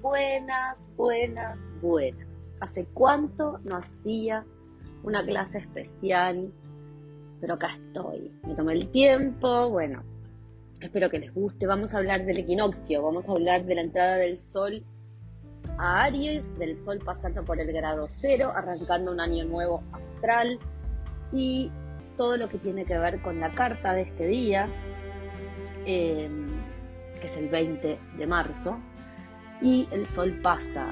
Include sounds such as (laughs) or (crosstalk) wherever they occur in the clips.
buenas, buenas, buenas. ¿Hace cuánto no hacía una clase especial? Pero acá estoy. Me tomé el tiempo, bueno, espero que les guste. Vamos a hablar del equinoccio, vamos a hablar de la entrada del sol a Aries, del sol pasando por el grado cero, arrancando un año nuevo astral y todo lo que tiene que ver con la carta de este día. Eh, que es el 20 de marzo, y el sol pasa,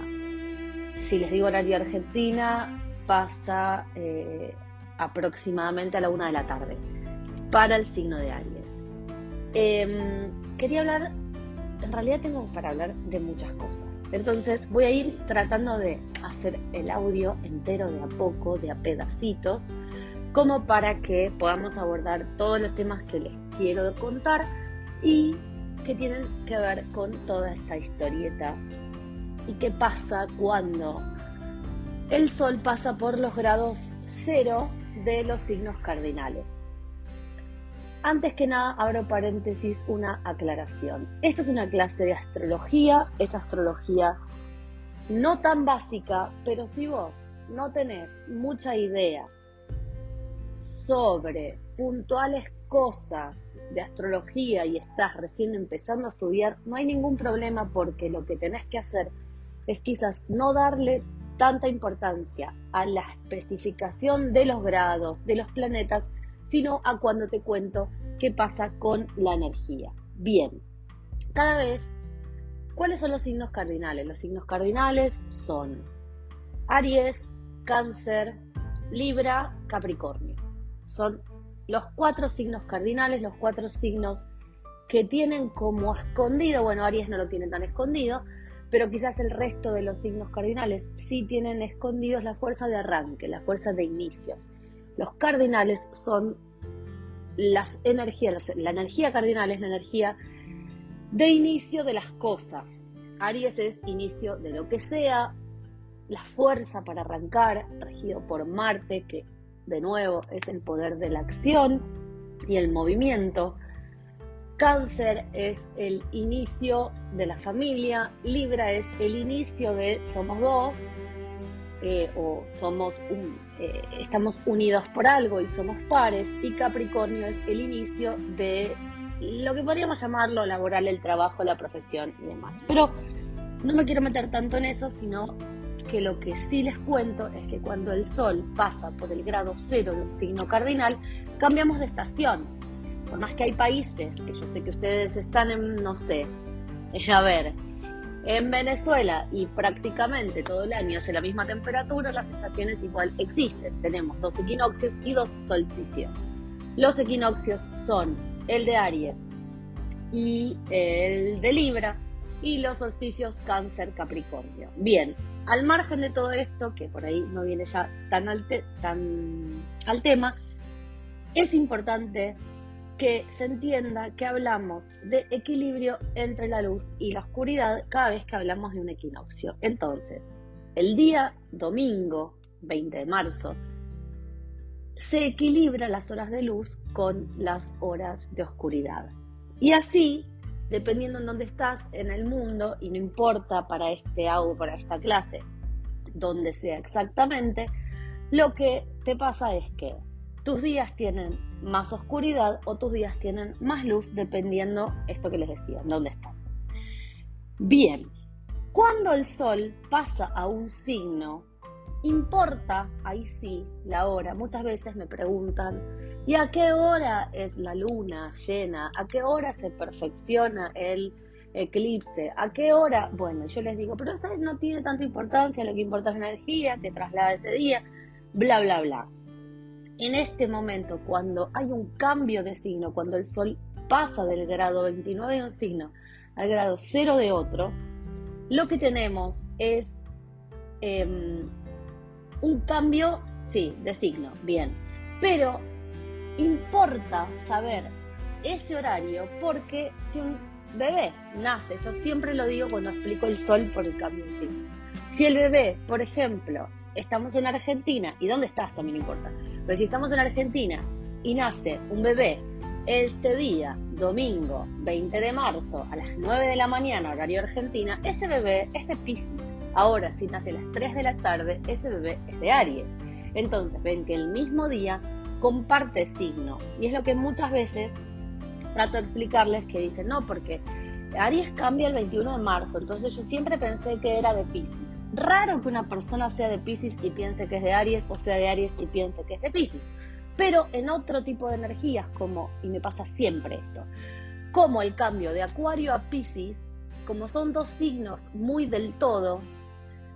si les digo horario Argentina, pasa eh, aproximadamente a la una de la tarde para el signo de Aries. Em, quería hablar, en realidad tengo para hablar de muchas cosas, entonces voy a ir tratando de hacer el audio entero de a poco, de a pedacitos, como para que podamos abordar todos los temas que les quiero contar y que tienen que ver con toda esta historieta y qué pasa cuando el Sol pasa por los grados cero de los signos cardinales. Antes que nada, abro paréntesis, una aclaración. Esto es una clase de astrología, es astrología no tan básica, pero si vos no tenés mucha idea sobre puntuales cosas de astrología y estás recién empezando a estudiar, no hay ningún problema porque lo que tenés que hacer es quizás no darle tanta importancia a la especificación de los grados, de los planetas, sino a cuando te cuento qué pasa con la energía. Bien, cada vez, ¿cuáles son los signos cardinales? Los signos cardinales son Aries, Cáncer, Libra, Capricornio. Son los cuatro signos cardinales, los cuatro signos que tienen como escondido, bueno, Aries no lo tiene tan escondido, pero quizás el resto de los signos cardinales sí tienen escondidos la fuerza de arranque, la fuerza de inicios. Los cardinales son las energías, la energía cardinal es la energía de inicio de las cosas. Aries es inicio de lo que sea, la fuerza para arrancar, regido por Marte, que de nuevo, es el poder de la acción y el movimiento. Cáncer es el inicio de la familia, Libra es el inicio de somos dos, eh, o somos eh, estamos unidos por algo y somos pares, y Capricornio es el inicio de lo que podríamos llamarlo laboral, el trabajo, la profesión y demás. Pero no me quiero meter tanto en eso, sino que lo que sí les cuento es que cuando el Sol pasa por el grado cero de un signo cardinal, cambiamos de estación. Por más que hay países, que yo sé que ustedes están en, no sé, (laughs) a ver, en Venezuela y prácticamente todo el año hace la misma temperatura, las estaciones igual existen. Tenemos dos equinoccios y dos solsticios. Los equinoccios son el de Aries y el de Libra y los solsticios Cáncer Capricornio. Bien, al margen de todo esto, que por ahí no viene ya tan al, tan al tema, es importante que se entienda que hablamos de equilibrio entre la luz y la oscuridad cada vez que hablamos de un equinoccio. Entonces, el día domingo 20 de marzo se equilibra las horas de luz con las horas de oscuridad. Y así dependiendo en dónde estás en el mundo, y no importa para este audio, para esta clase, donde sea exactamente, lo que te pasa es que tus días tienen más oscuridad o tus días tienen más luz, dependiendo esto que les decía, dónde están. Bien, cuando el sol pasa a un signo Importa, ahí sí, la hora. Muchas veces me preguntan, ¿y a qué hora es la luna llena? ¿A qué hora se perfecciona el eclipse? ¿A qué hora? Bueno, yo les digo, pero eso no tiene tanta importancia, lo que importa es la energía, te traslada ese día, bla, bla, bla. En este momento, cuando hay un cambio de signo, cuando el sol pasa del grado 29 de un signo al grado 0 de otro, lo que tenemos es em, un cambio, sí, de signo, bien. Pero importa saber ese horario porque si un bebé nace, yo siempre lo digo cuando explico el sol por el cambio de signo. Si el bebé, por ejemplo, estamos en Argentina, y dónde estás también importa, pero si estamos en Argentina y nace un bebé este día, domingo 20 de marzo, a las 9 de la mañana, horario Argentina, ese bebé es de Pisces. Ahora, si nace a las 3 de la tarde, ese bebé es de Aries. Entonces, ven que el mismo día comparte signo. Y es lo que muchas veces trato de explicarles que dicen, no, porque Aries cambia el 21 de marzo, entonces yo siempre pensé que era de Pisces. Raro que una persona sea de Pisces y piense que es de Aries o sea de Aries y piense que es de Pisces pero en otro tipo de energías, como, y me pasa siempre esto, como el cambio de Acuario a Pisces, como son dos signos muy del todo,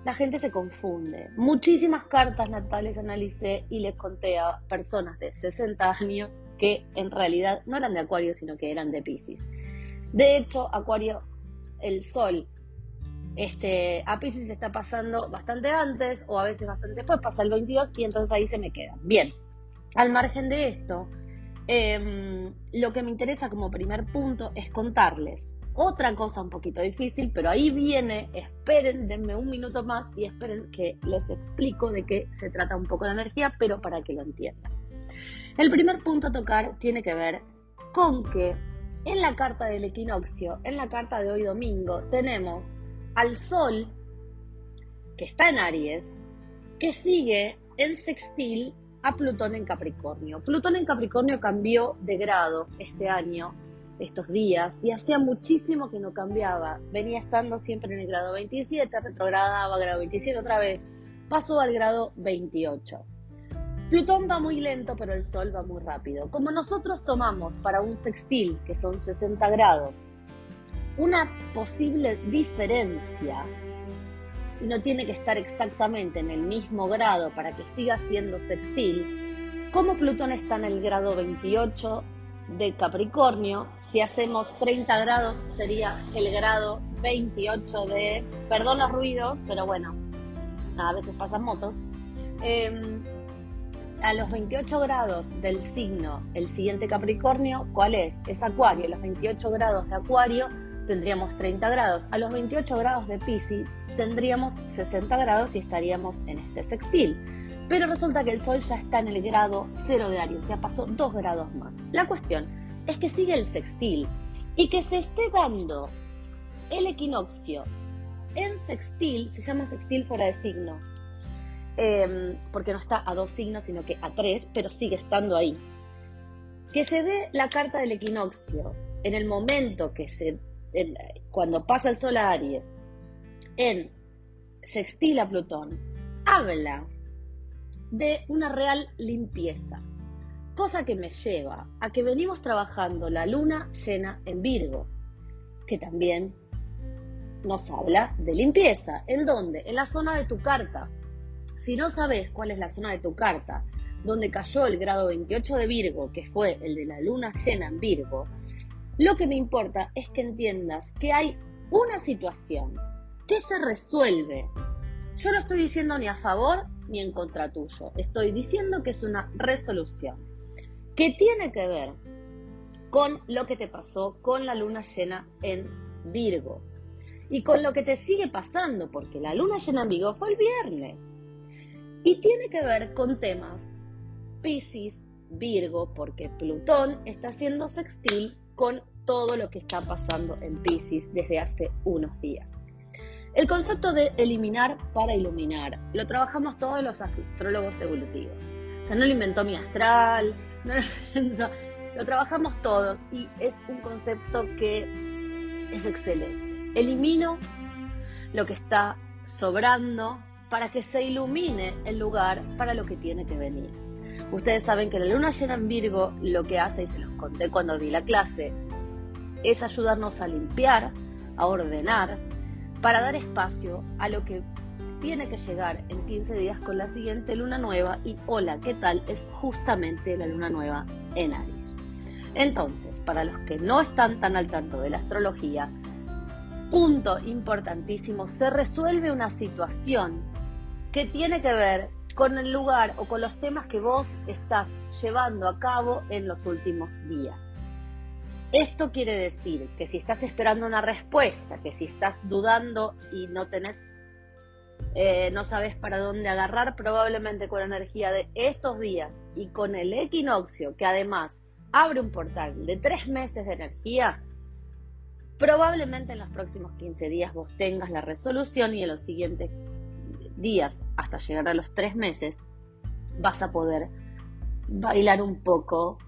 la gente se confunde. Muchísimas cartas natales analicé y les conté a personas de 60 años que en realidad no eran de Acuario, sino que eran de Pisces. De hecho, Acuario, el Sol, este, a Pisces está pasando bastante antes o a veces bastante después, pasa el 22 y entonces ahí se me queda. Bien, al margen de esto, em, lo que me interesa como primer punto es contarles otra cosa un poquito difícil, pero ahí viene, esperen, denme un minuto más y esperen que les explico de qué se trata un poco la energía, pero para que lo entiendan. El primer punto a tocar tiene que ver con que en la carta del equinoccio, en la carta de hoy domingo, tenemos al Sol, que está en Aries, que sigue en sextil a Plutón en Capricornio. Plutón en Capricornio cambió de grado este año, estos días, y hacía muchísimo que no cambiaba. Venía estando siempre en el grado 27, retrogradaba grado 27 otra vez, pasó al grado 28. Plutón va muy lento, pero el Sol va muy rápido. Como nosotros tomamos para un sextil, que son 60 grados, una posible diferencia no tiene que estar exactamente en el mismo grado para que siga siendo sextil, como Plutón está en el grado 28 de Capricornio, si hacemos 30 grados sería el grado 28 de, perdón los ruidos, pero bueno, a veces pasan motos, em, a los 28 grados del signo, el siguiente Capricornio, ¿cuál es? Es Acuario, los 28 grados de Acuario tendríamos 30 grados. A los 28 grados de Pisces tendríamos 60 grados y estaríamos en este sextil. Pero resulta que el Sol ya está en el grado 0 de Aries, sea, pasó 2 grados más. La cuestión es que sigue el sextil y que se esté dando el equinoccio en sextil, se llama sextil fuera de signo, em, porque no está a dos signos, sino que a tres, pero sigue estando ahí. Que se dé la carta del equinoccio en el momento que se cuando pasa el Sol a Aries en sextil a Plutón, habla de una real limpieza, cosa que me lleva a que venimos trabajando la luna llena en Virgo, que también nos habla de limpieza. ¿En dónde? En la zona de tu carta. Si no sabes cuál es la zona de tu carta, donde cayó el grado 28 de Virgo, que fue el de la luna llena en Virgo, lo que me importa es que entiendas que hay una situación que se resuelve. Yo no estoy diciendo ni a favor ni en contra tuyo. Estoy diciendo que es una resolución que tiene que ver con lo que te pasó con la luna llena en Virgo y con lo que te sigue pasando, porque la luna llena en Virgo fue el viernes. Y tiene que ver con temas Pisces, Virgo, porque Plutón está haciendo sextil con todo lo que está pasando en Pisces desde hace unos días. El concepto de eliminar para iluminar lo trabajamos todos los astrólogos evolutivos. O sea, no lo inventó mi astral, (laughs) no lo inventó, lo trabajamos todos y es un concepto que es excelente. Elimino lo que está sobrando para que se ilumine el lugar para lo que tiene que venir. Ustedes saben que la luna llena en Virgo lo que hace, y se los conté cuando di la clase, es ayudarnos a limpiar, a ordenar, para dar espacio a lo que tiene que llegar en 15 días con la siguiente luna nueva y hola, ¿qué tal? Es justamente la luna nueva en Aries. Entonces, para los que no están tan al tanto de la astrología, punto importantísimo, se resuelve una situación que tiene que ver con el lugar o con los temas que vos estás llevando a cabo en los últimos días. Esto quiere decir que si estás esperando una respuesta, que si estás dudando y no tenés, eh, no sabes para dónde agarrar, probablemente con la energía de estos días y con el equinoccio, que además abre un portal de tres meses de energía, probablemente en los próximos 15 días vos tengas la resolución y en los siguientes días, hasta llegar a los tres meses, vas a poder bailar un poco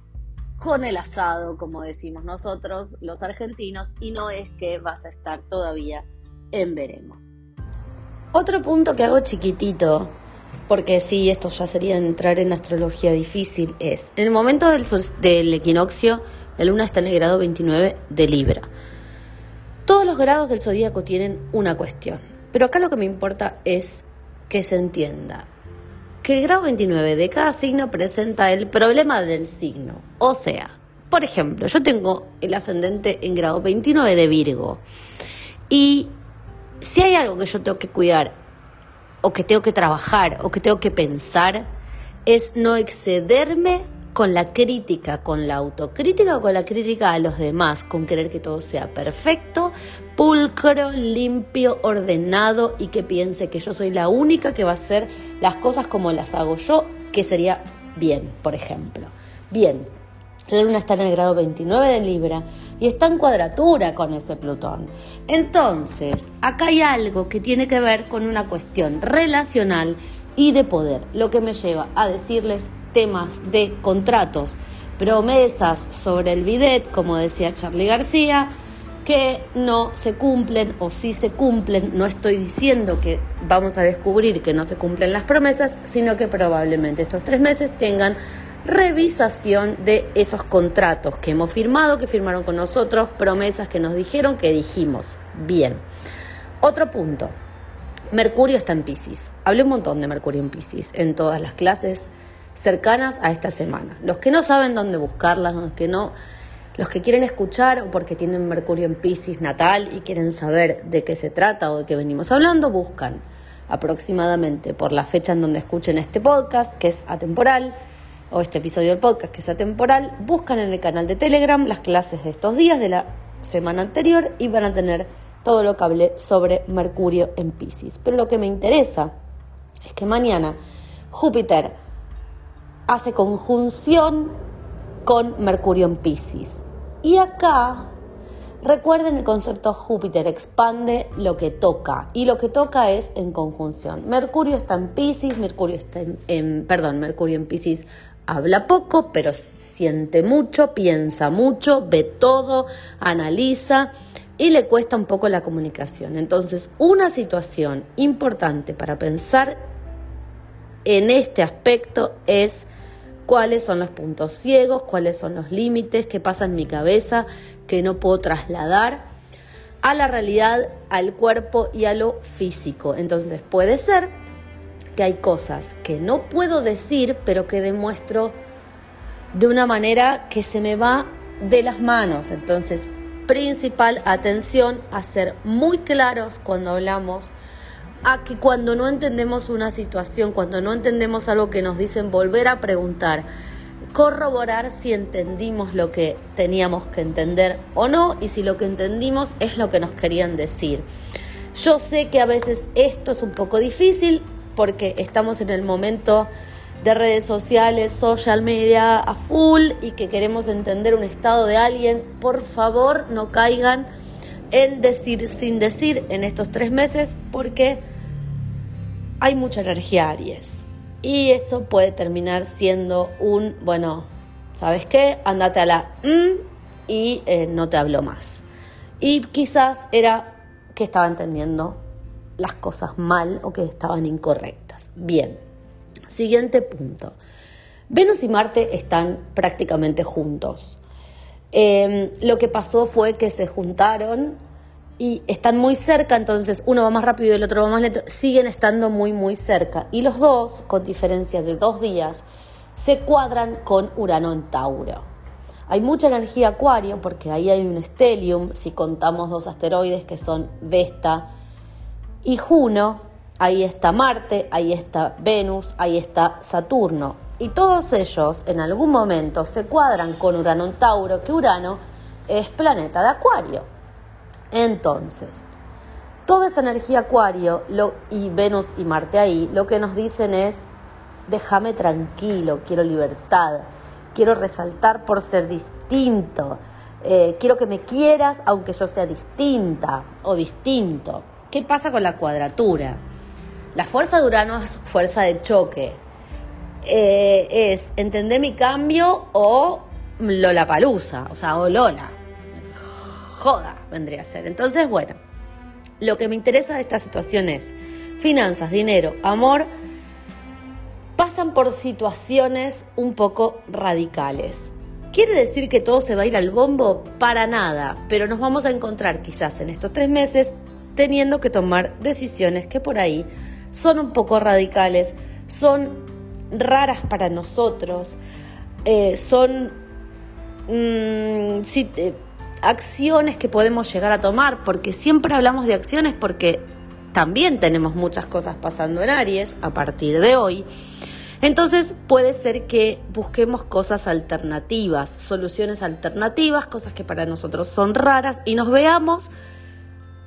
con el asado, como decimos nosotros, los argentinos, y no es que vas a estar todavía en veremos. Otro punto que hago chiquitito, porque sí, esto ya sería entrar en astrología difícil, es, en el momento del, del equinoccio, la luna está en el grado 29 de Libra. Todos los grados del zodíaco tienen una cuestión, pero acá lo que me importa es que se entienda que el grado 29 de cada signo presenta el problema del signo. O sea, por ejemplo, yo tengo el ascendente en grado 29 de Virgo. Y si hay algo que yo tengo que cuidar, o que tengo que trabajar, o que tengo que pensar, es no excederme con la crítica, con la autocrítica o con la crítica a los demás, con querer que todo sea perfecto, pulcro, limpio, ordenado y que piense que yo soy la única que va a hacer las cosas como las hago yo, que sería bien, por ejemplo. Bien, la luna está en el grado 29 de Libra y está en cuadratura con ese Plutón. Entonces, acá hay algo que tiene que ver con una cuestión relacional y de poder, lo que me lleva a decirles temas de contratos, promesas sobre el bidet, como decía Charlie García, que no se cumplen o si se cumplen. No estoy diciendo que vamos a descubrir que no se cumplen las promesas, sino que probablemente estos tres meses tengan revisación de esos contratos que hemos firmado, que firmaron con nosotros, promesas que nos dijeron, que dijimos. Bien. Otro punto. Mercurio está en Pisces. Hablé un montón de Mercurio en Pisces en todas las clases cercanas a esta semana. Los que no saben dónde buscarlas, los que no, los que quieren escuchar o porque tienen Mercurio en Pisces natal y quieren saber de qué se trata o de qué venimos hablando, buscan aproximadamente por la fecha en donde escuchen este podcast, que es atemporal, o este episodio del podcast, que es atemporal, buscan en el canal de Telegram las clases de estos días de la semana anterior y van a tener todo lo que hablé sobre Mercurio en Pisces. Pero lo que me interesa es que mañana Júpiter hace conjunción con Mercurio en Pisces. Y acá, recuerden el concepto Júpiter, expande lo que toca. Y lo que toca es en conjunción. Mercurio está en Pisces, Mercurio está en, perdón, Mercurio en Pisces habla poco, pero siente mucho, piensa mucho, ve todo, analiza y le cuesta un poco la comunicación. Entonces, una situación importante para pensar en este aspecto es cuáles son los puntos ciegos, cuáles son los límites, qué pasa en mi cabeza que no puedo trasladar a la realidad, al cuerpo y a lo físico. Entonces puede ser que hay cosas que no puedo decir, pero que demuestro de una manera que se me va de las manos. Entonces, principal atención a ser muy claros cuando hablamos a que cuando no entendemos una situación, cuando no entendemos algo que nos dicen, volver a preguntar, corroborar si entendimos lo que teníamos que entender o no y si lo que entendimos es lo que nos querían decir. Yo sé que a veces esto es un poco difícil porque estamos en el momento de redes sociales, social media a full y que queremos entender un estado de alguien. Por favor, no caigan en decir sin decir en estos tres meses porque hay mucha energía Aries. Y eso puede terminar siendo un, bueno, ¿sabes qué? Andate a la mm y eh, no te hablo más. Y quizás era que estaba entendiendo las cosas mal o que estaban incorrectas. Bien, siguiente punto. Venus y Marte están prácticamente juntos. Em, lo que pasó fue que se juntaron y están muy cerca, entonces uno va más rápido y el otro va más lento, siguen estando muy, muy cerca. Y los dos, con diferencia de dos días, se cuadran con Urano en Tauro. Hay mucha energía acuario porque ahí hay un stellium, si contamos dos asteroides que son Vesta y Juno, ahí está Marte, ahí está Venus, ahí está Saturno. Y todos ellos en algún momento se cuadran con Urano en Tauro, que Urano es planeta de Acuario. Entonces, toda esa energía acuario y Venus y Marte ahí, lo que nos dicen es, déjame tranquilo, quiero libertad, quiero resaltar por ser distinto, eh, quiero que me quieras aunque yo sea distinta o distinto. ¿Qué pasa con la cuadratura? La fuerza de Urano es fuerza de choque. Eh, es entender mi cambio o Lola Palusa, o sea, o Lola. Joda, vendría a ser. Entonces, bueno, lo que me interesa de esta situación es finanzas, dinero, amor, pasan por situaciones un poco radicales. ¿Quiere decir que todo se va a ir al bombo? Para nada, pero nos vamos a encontrar quizás en estos tres meses teniendo que tomar decisiones que por ahí son un poco radicales, son raras para nosotros, eh, son mm, eh, acciones que podemos llegar a tomar, porque siempre hablamos de acciones porque también tenemos muchas cosas pasando en Aries a partir de hoy. Entonces puede ser que busquemos cosas alternativas, soluciones alternativas, cosas que para nosotros son raras y nos veamos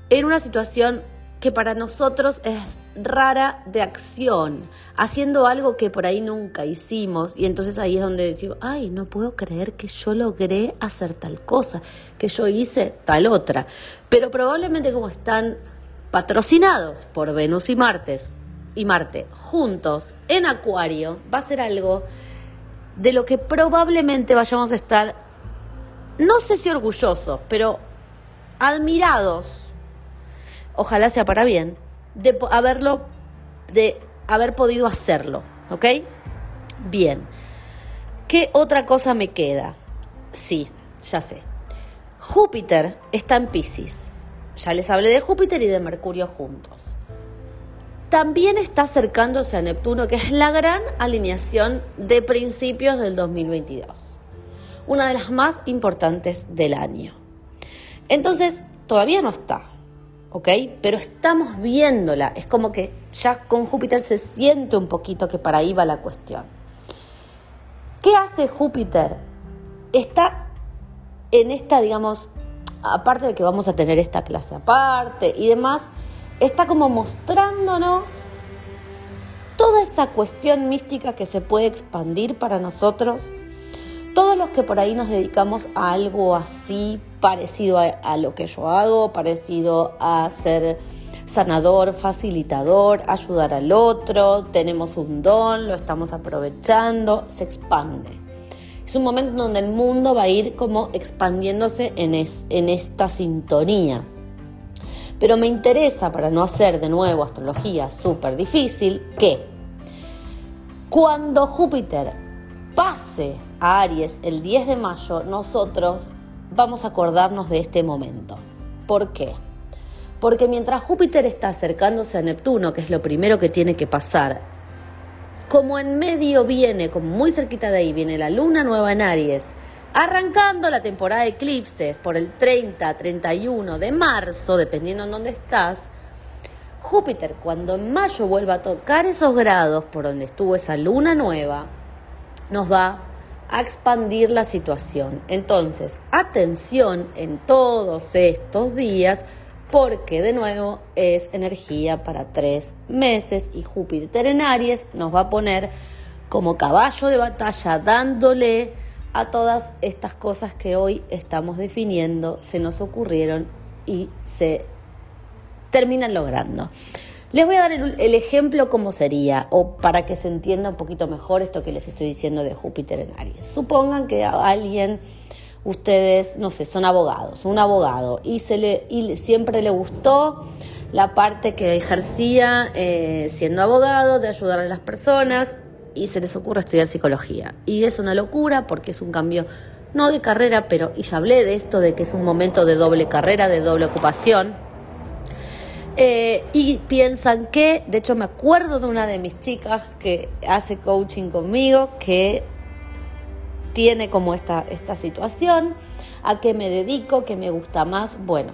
en una situación que para nosotros es rara de acción, haciendo algo que por ahí nunca hicimos y entonces ahí es donde decimos, ay, no puedo creer que yo logré hacer tal cosa, que yo hice tal otra. Pero probablemente como están patrocinados por Venus y Martes y Marte juntos en Acuario va a ser algo de lo que probablemente vayamos a estar, no sé si orgullosos, pero admirados, ojalá sea para bien, de haberlo, de haber podido hacerlo, ¿ok? Bien. ¿Qué otra cosa me queda? Sí, ya sé. Júpiter está en Pisces. Ya les hablé de Júpiter y de Mercurio juntos también está acercándose a Neptuno, que es la gran alineación de principios del 2022, una de las más importantes del año. Entonces, todavía no está, ¿ok? Pero estamos viéndola, es como que ya con Júpiter se siente un poquito que para ahí va la cuestión. ¿Qué hace Júpiter? Está en esta, digamos, aparte de que vamos a tener esta clase aparte y demás, está como mostrándonos toda esa cuestión mística que se puede expandir para nosotros. Todos los que por ahí nos dedicamos a algo así, parecido a, lo que yo hago, parecido a ser sanador, facilitador, ayudar al otro, tenemos un don, lo estamos aprovechando, se expande. Es un momento donde el mundo va a ir como expandiéndose en, en esta sintonía. Pero me interesa, para no hacer de nuevo astrología súper difícil, que cuando Júpiter pase a Aries el 10 de mayo, nosotros vamos a acordarnos de este momento. ¿Por qué? Porque mientras Júpiter está acercándose a Neptuno, que es lo primero que tiene que pasar, como en medio viene, como muy cerquita de ahí, viene la luna nueva en Aries, Arrancando la temporada de eclipses por el 30, 31 de marzo, dependiendo en dónde estás, Júpiter cuando en mayo vuelva a tocar esos grados por donde estuvo esa luna nueva, nos va a expandir la situación. Entonces, atención en todos estos días porque de nuevo es energía para tres meses y Júpiter en Aries nos va a poner como caballo de batalla dándole a todas estas cosas que hoy estamos definiendo, se nos ocurrieron y se terminan logrando. Les voy a dar el, ejemplo cómo sería, o para que se entienda un poquito mejor esto que les estoy diciendo de Júpiter en Aries. Supongan que a alguien, ustedes, no sé, son abogados, un abogado, y, se le, y siempre le gustó la parte que ejercía eh, siendo abogado, de ayudar a las personas, y se les ocurre estudiar psicología. Y es una locura porque es un cambio, no de carrera, pero, y ya hablé de esto, de que es un momento de doble carrera, de doble ocupación. Eh, y piensan que, de hecho me acuerdo de una de mis chicas que hace coaching conmigo, que tiene como esta, esta situación, a qué me dedico, qué me gusta más. Bueno,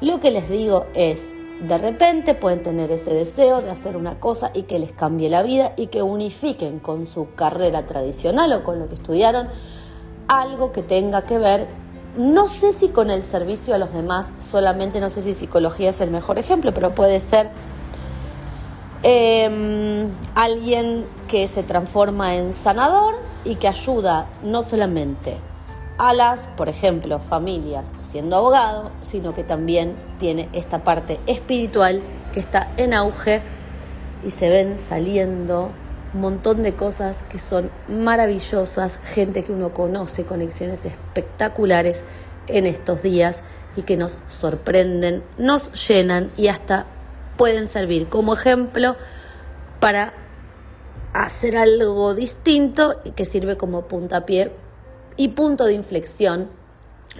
lo que les digo es, de repente pueden tener ese deseo de hacer una cosa y que les cambie la vida y que unifiquen con su carrera tradicional o con lo que estudiaron algo que tenga que ver, no sé si con el servicio a los demás, solamente no sé si psicología es el mejor ejemplo, pero puede ser em, alguien que se transforma en sanador y que ayuda no solamente a las, por ejemplo, familias siendo abogado, sino que también tiene esta parte espiritual que está en auge y se ven saliendo montón de cosas que son maravillosas, gente que uno conoce, conexiones espectaculares en estos días y que nos sorprenden, nos llenan y hasta pueden servir como ejemplo para hacer algo distinto y que sirve como puntapié y punto de inflexión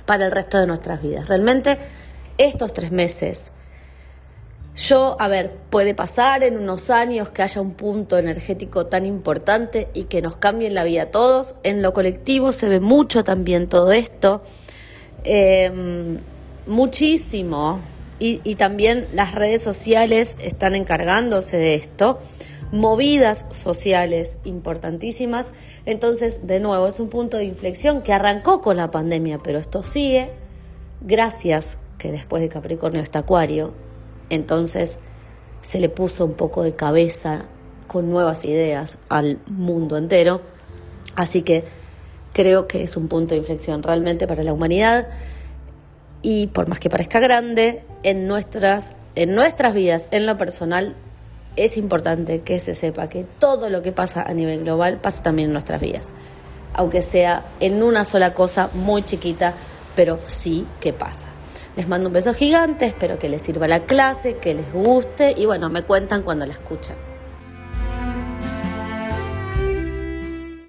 para el resto de nuestras vidas. Realmente estos tres meses, yo, a ver, puede pasar en unos años que haya un punto energético tan importante y que nos cambie la vida a todos. En lo colectivo se ve mucho también todo esto. Em, muchísimo. y también las redes sociales están encargándose de esto movidas sociales importantísimas. Entonces, de nuevo, es un punto de inflexión que arrancó con la pandemia, pero esto sigue gracias que después de Capricornio está Acuario. Entonces, se le puso un poco de cabeza con nuevas ideas al mundo entero. Así que creo que es un punto de inflexión realmente para la humanidad y por más que parezca grande, en nuestras, en nuestras vidas, en lo personal, es importante que se sepa que todo lo que pasa a nivel global pasa también en nuestras vidas, aunque sea en una sola cosa muy chiquita, pero sí que pasa. Les mando un beso gigante, espero que les sirva la clase, que les guste y bueno, me cuentan cuando la escuchan.